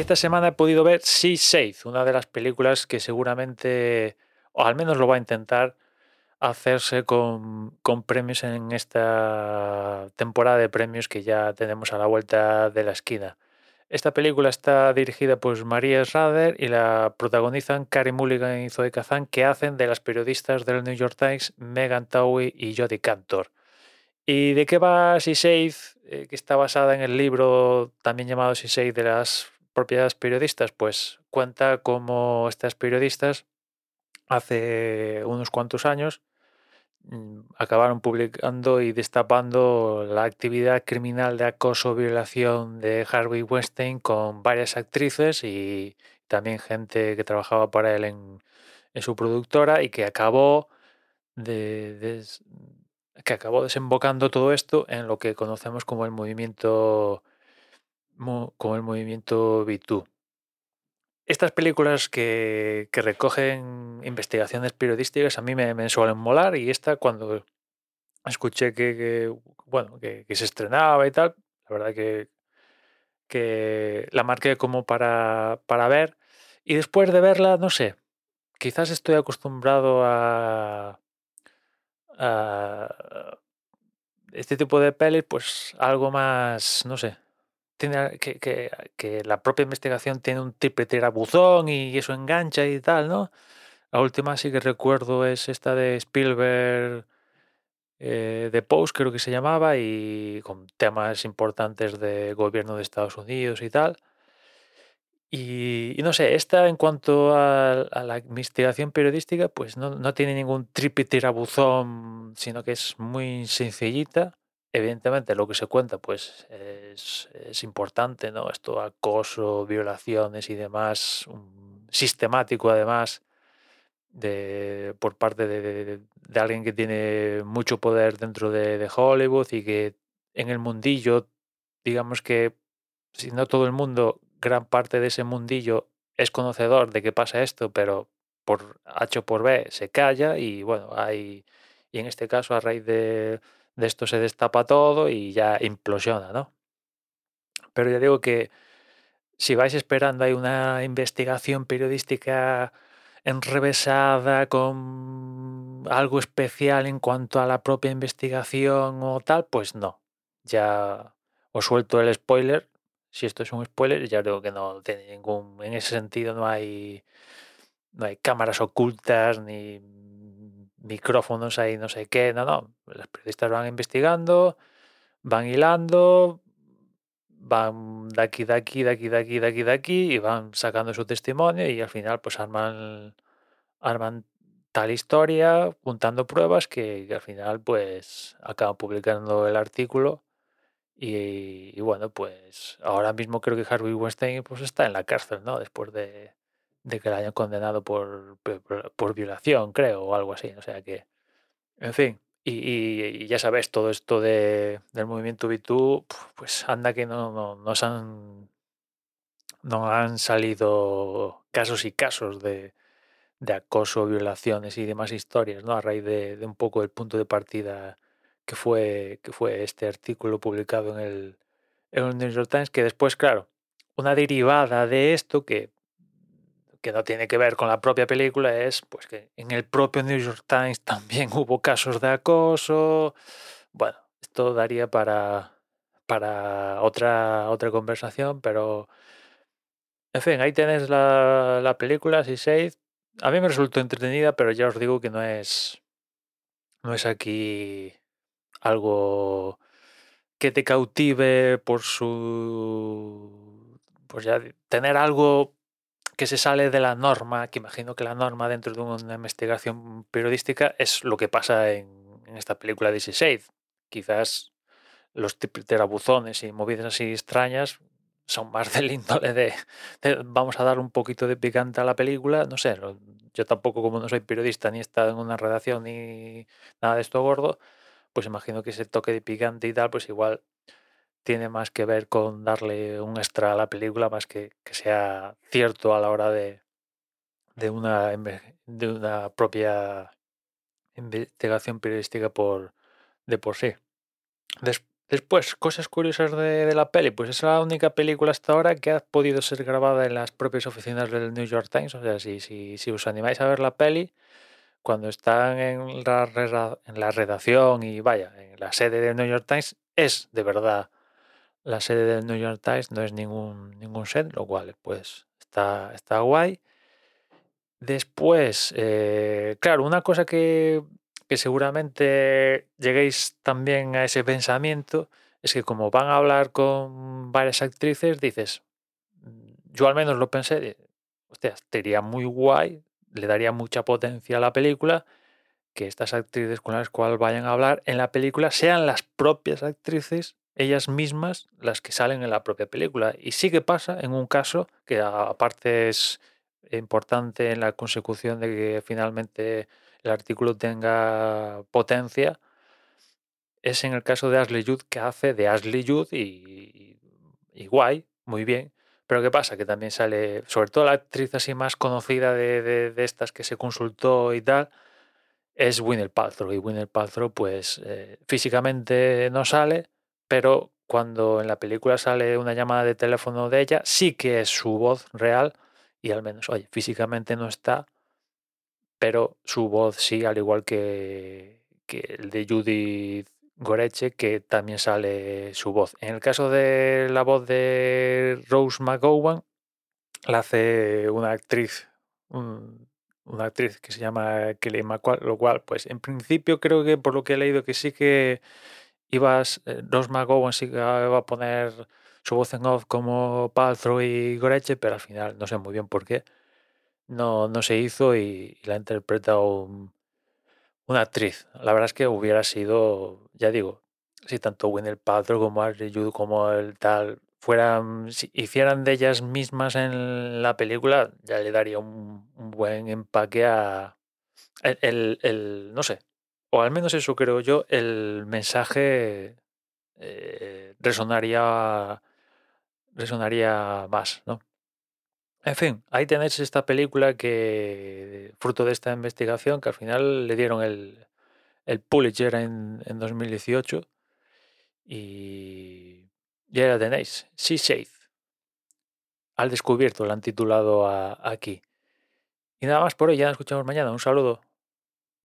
esta semana he podido ver Sea Safe, una de las películas que seguramente, o al menos lo va a intentar, hacerse con, premios en esta temporada de premios que ya tenemos a la vuelta de la esquina. Esta película está dirigida por María Schrader y la protagonizan Carey Mulligan y Zoe Kazan, que hacen de las periodistas del New York Times Megan Towie y Jodie Cantor. ¿Y de qué va Sea Safe? Eh, que está basada en el libro también llamado Sea Safe de las propias periodistas, pues cuenta cómo estas periodistas hace unos cuantos años mm, acabaron publicando y destapando la actividad criminal de acoso violación de Harvey Weinstein con varias actrices y también gente que trabajaba para él en, su productora y que acabó que acabó desembocando todo esto en lo que conocemos como el movimiento como el movimiento B2. Estas películas que, recogen investigaciones periodísticas a mí me, suelen molar y esta cuando escuché que, bueno que, se estrenaba y tal, la verdad que, que la marqué como para, para ver y después de verla, no sé, quizás estoy acostumbrado a este tipo de pelis, pues algo más, no sé, tiene que, que, la propia investigación tiene un triple tirabuzón y eso engancha y tal, ¿no? La última sí que recuerdo es esta de Spielberg, eh, de Post creo que se llamaba, y con temas importantes de gobierno de Estados Unidos y tal. Y, no sé, esta en cuanto a, la investigación periodística, pues no, no tiene ningún triple tirabuzón, sino que es muy sencillita Evidentemente lo que se cuenta pues es, importante, ¿no? Esto acoso, violaciones y demás, sistemático además de, por parte de, alguien que tiene mucho poder dentro de, de, Hollywood y que en el mundillo, digamos que si no todo el mundo, gran parte de ese mundillo es conocedor de que pasa esto, pero por H o por B se calla y bueno, hay, y en este caso a raíz de de esto se destapa todo y ya implosiona, ¿no? Pero ya digo que si vais esperando hay una investigación periodística enrevesada con algo especial en cuanto a la propia investigación o tal, pues no. Ya os suelto el spoiler. Si esto es un spoiler, ya digo que no tiene ningún. En ese sentido no hay. No hay cámaras ocultas ni micrófonos ahí, no sé qué, no, no. Los periodistas van investigando, van hilando, van de aquí, de aquí, de aquí, de aquí, de aquí, de aquí, y van sacando su testimonio y al final pues arman, arman tal historia, juntando pruebas que, al final pues acaban publicando el artículo y, y, bueno, pues ahora mismo creo que Harvey Weinstein pues está en la cárcel, ¿no? Después de, de que la hayan condenado por, por, violación, creo, o algo así. O sea que, en fin, y, ya sabes, todo esto de, del movimiento B2, pues anda que no, no, nos han, no han salido casos y casos de, de acoso, violaciones y demás historias, ¿no? A raíz de, un poco el punto de partida que fue, que fue este artículo publicado en el, en el New York Times, que después, claro, una derivada de esto que que no tiene que ver con la propia película, es pues que en el propio New York Times también hubo casos de acoso. Bueno, esto daría para, para otra, otra conversación, pero en fin, ahí tenés la, la película, si seis. A mí me resultó entretenida, pero ya os digo que no es, no es aquí algo que te cautive por su pues ya tener algo que se sale de la norma, que imagino que la norma dentro de una investigación periodística es lo que pasa en, esta película de Shade. Quizás los terabuzones y movidas así extrañas son más del índole de, vamos a dar un poquito de picante a la película, no sé, yo tampoco como no soy periodista ni he estado en una redacción ni nada de esto gordo, pues imagino que ese toque de picante y tal, pues igual tiene más que ver con darle un extra a la película más que que sea cierto a la hora de, de, una, de una propia investigación periodística por, de por sí. Después, cosas curiosas de, la peli, pues es la única película hasta ahora que ha podido ser grabada en las propias oficinas del New York Times. O sea, si, si, si os animáis a ver la peli, cuando están en la, en la redacción y vaya, en la sede del New York Times, es de verdad la sede del New York Times, no es ningún, ningún set, lo cual pues está, está guay. Después, eh, claro, una cosa que, que seguramente lleguéis también a ese pensamiento es que como van a hablar con varias actrices, dices, mm, yo al menos lo pensé, hostia, sería muy guay, le daría mucha potencia a la película que estas actrices con las cuales vayan a hablar en la película sean las propias actrices, ellas mismas, las que salen en la propia película. Y sí que pasa en un caso que aparte es importante en la consecución de que finalmente el artículo tenga potencia, es en el caso de Ashley Judd que hace de Ashley Judd y, guay, muy bien. Pero ¿qué pasa? Que también sale, sobre todo la actriz así más conocida de, de, estas que se consultó y tal, es Winner Paltrow. Y Winner Paltrow, pues eh, físicamente no sale, pero cuando en la película sale una llamada de teléfono de ella, sí que es su voz real y al menos, oye, físicamente no está, pero su voz sí, al igual que, que el de Judith Goreche, que también sale su voz. En el caso de la voz de Rose McGowan, la hace una actriz, una actriz que se llama Kelly McQuarrie, lo cual, pues en principio creo que por lo que he leído que sí que ibas, eh, Rose McGowan sí que iba a poner su voz en off como Paltrow y Goreche, pero al final no sé muy bien por qué no, no se hizo y, la ha interpretado una actriz. La verdad es que hubiera sido, ya digo, si tanto Winner Paltrow como Ashley Judd como el tal fueran, si hicieran de ellas mismas en la película, ya le daría un, buen empaque a el, el, no sé, o al menos eso creo yo, el mensaje eh, resonaría resonaría más, ¿no? En fin, ahí tenéis esta película que, fruto de esta investigación, que al final le dieron el, el Pulitzer en, en 2018 y ya la tenéis, Sea. Al descubierto, la han titulado aquí. Y nada más por hoy, ya nos escuchamos mañana. Un saludo.